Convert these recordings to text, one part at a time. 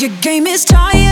Your game is tired.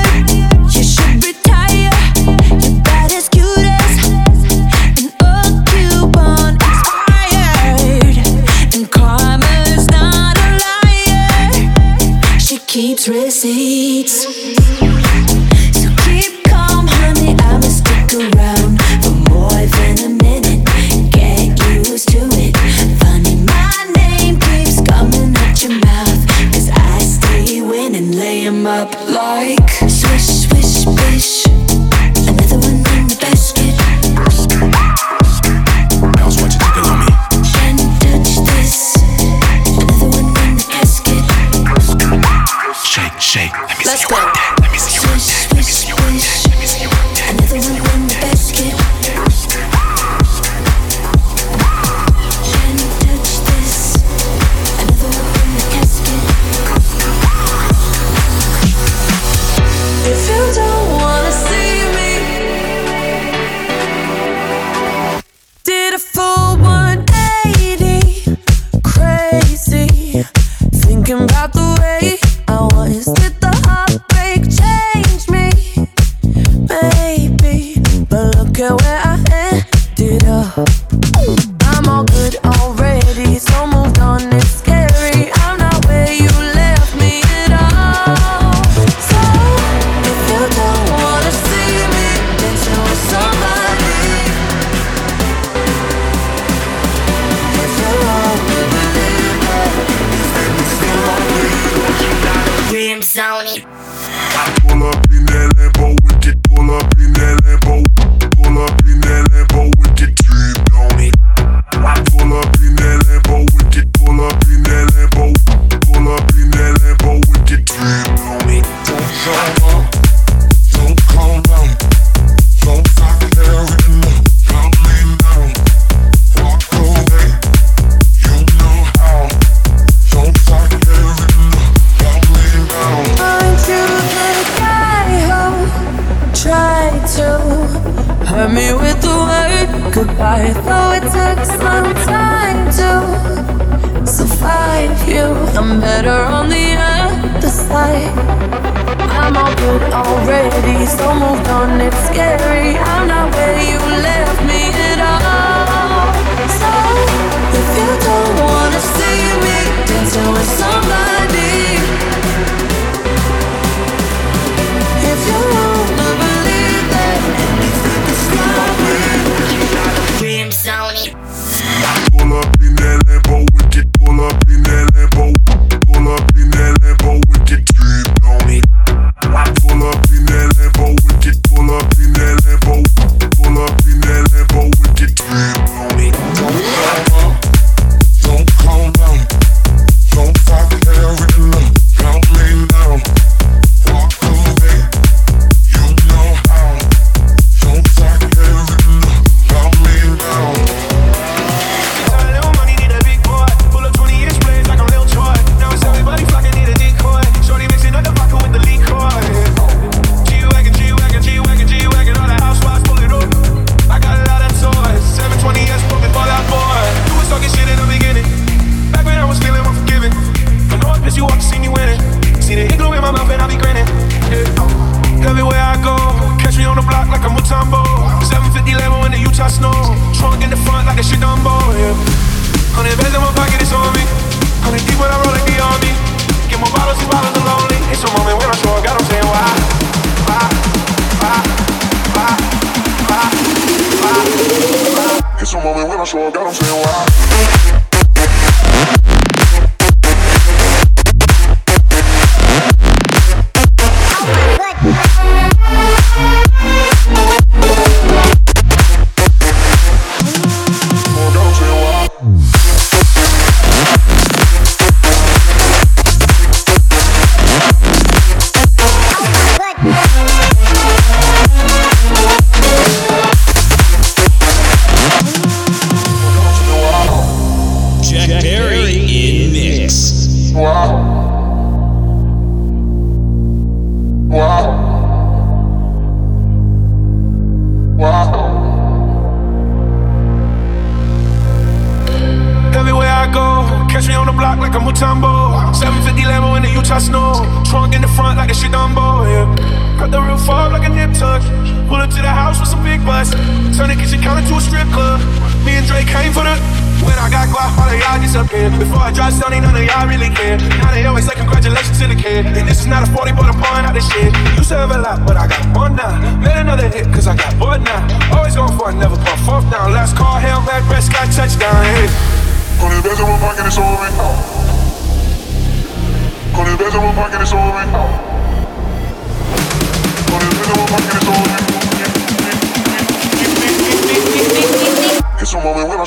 on it. Pull up in that Lambo, we can pull up in that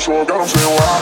jogar no seu ar.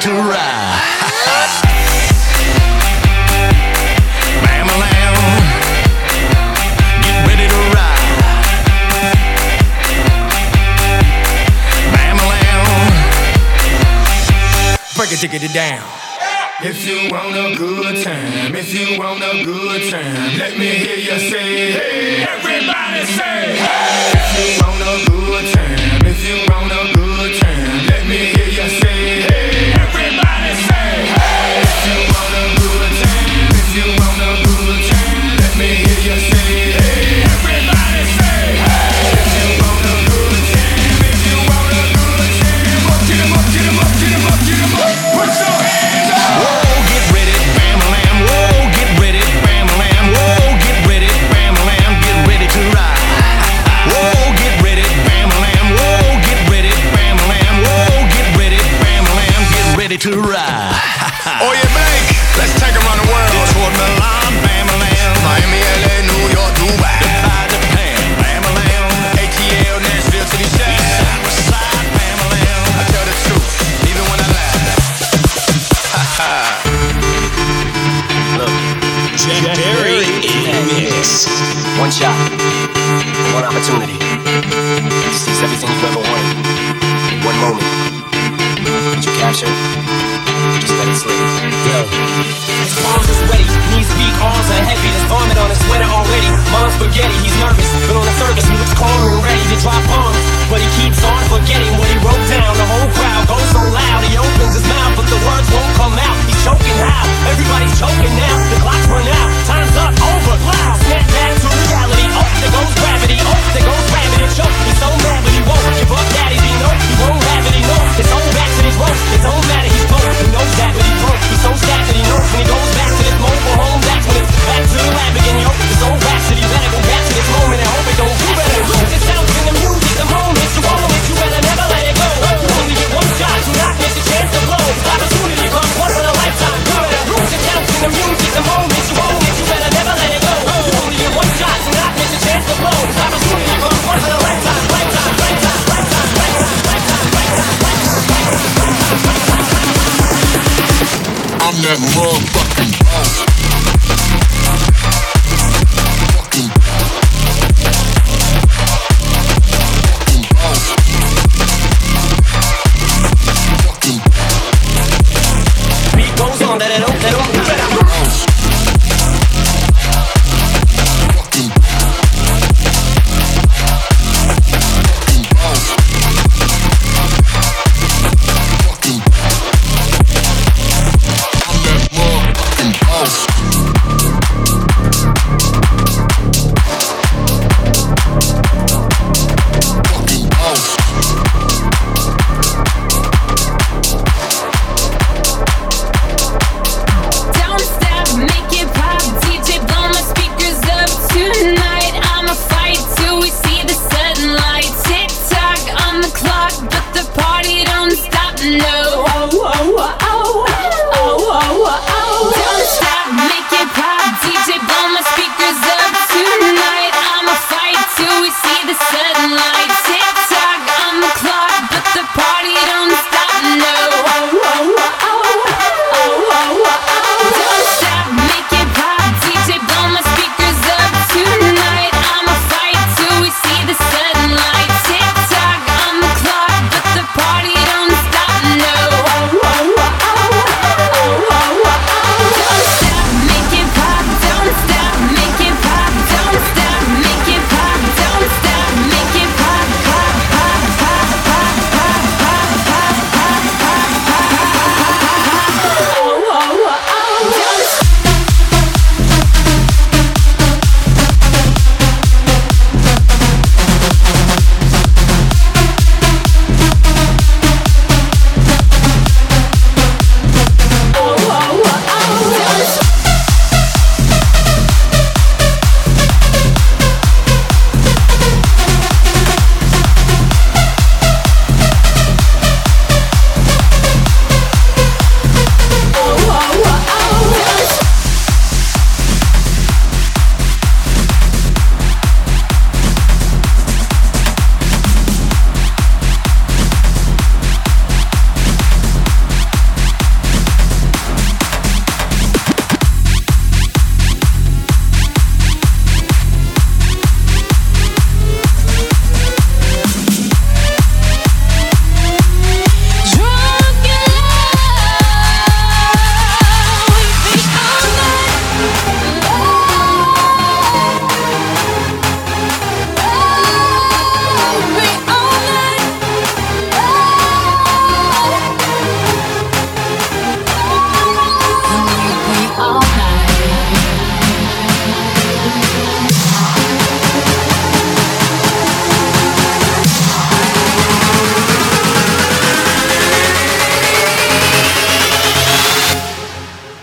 to ride. break it, it down. If you want a good time, if you want a good time, let me hear you say, hey, everybody say, hey. If you want a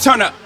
turn up,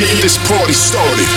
get this party started.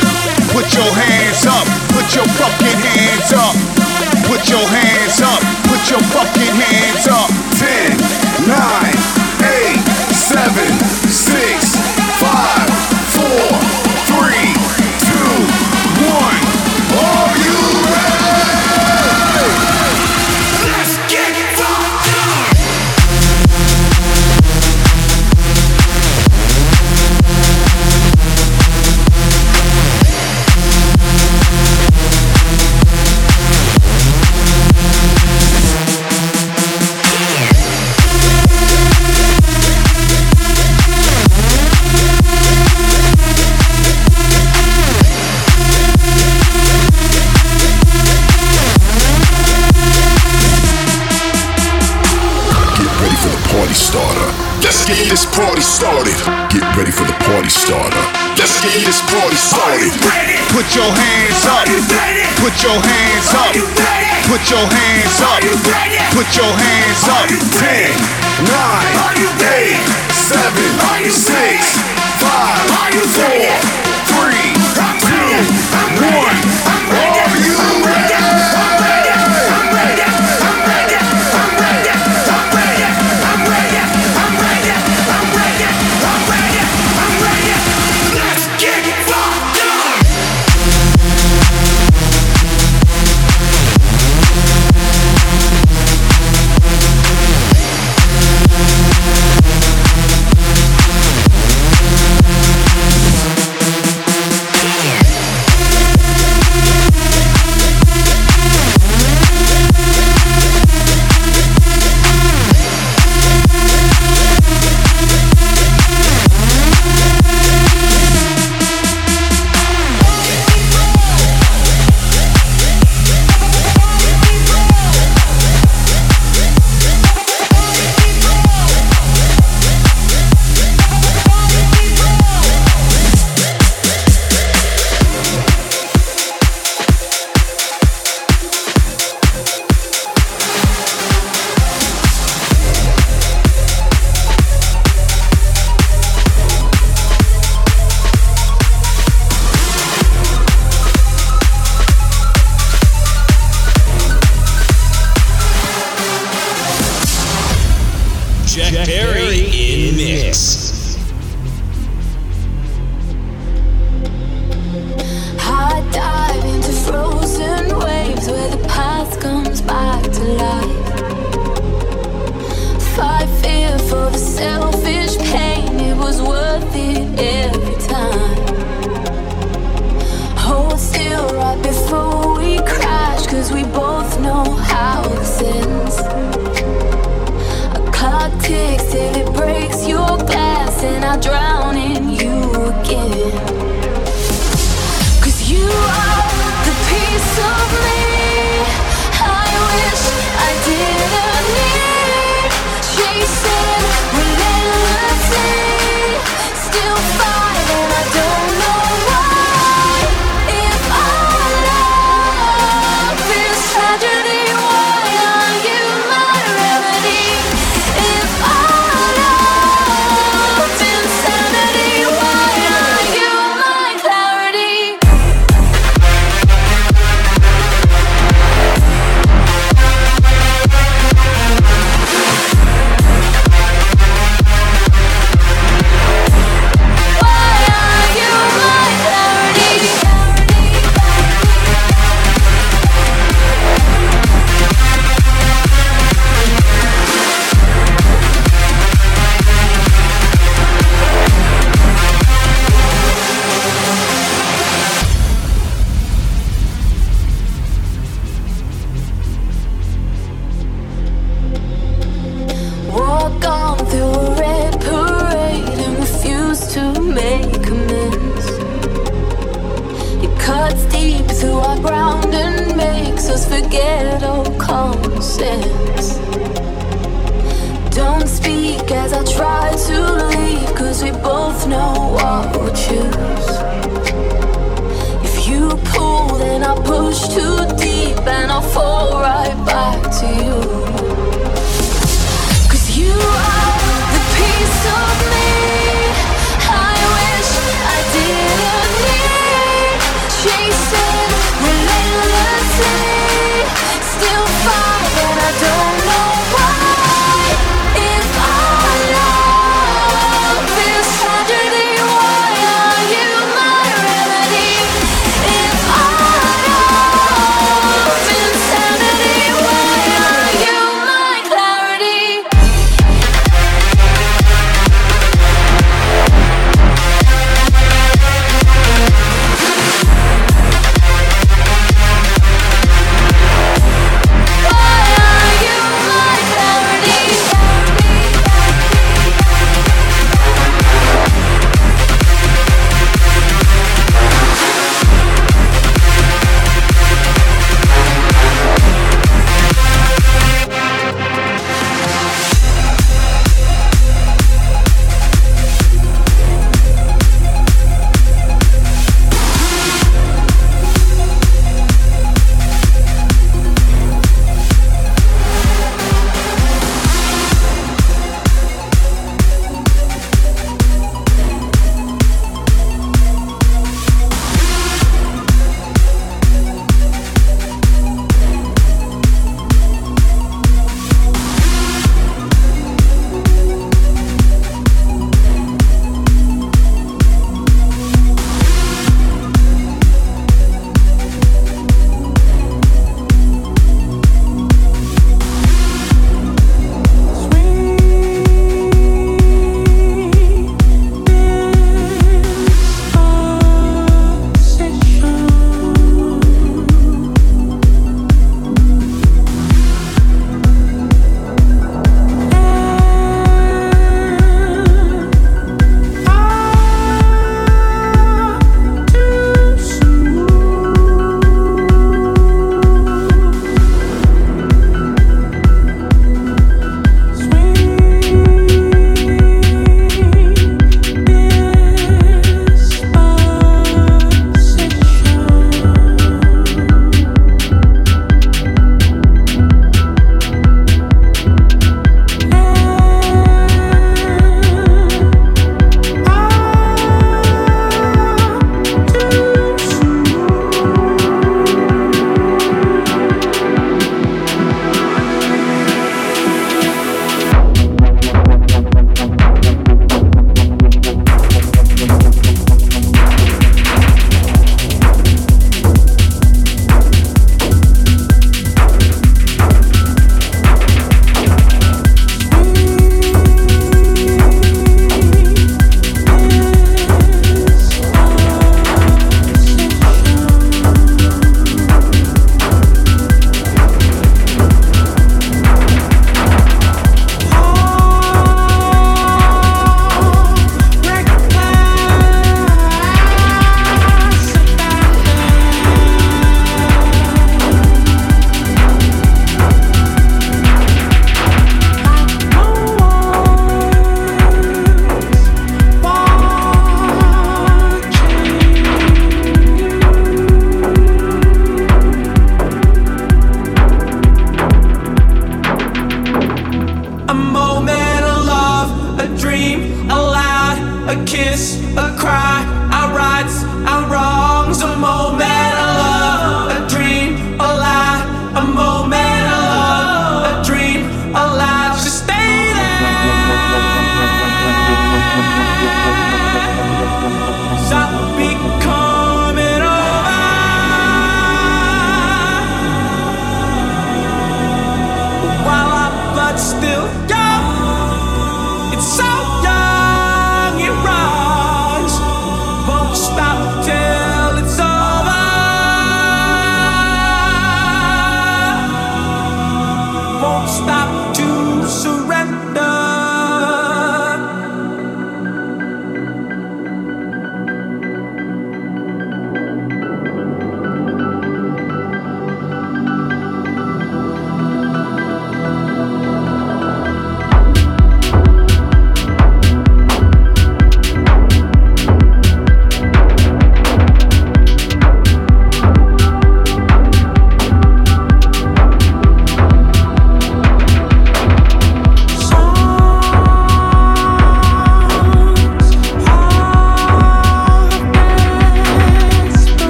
teu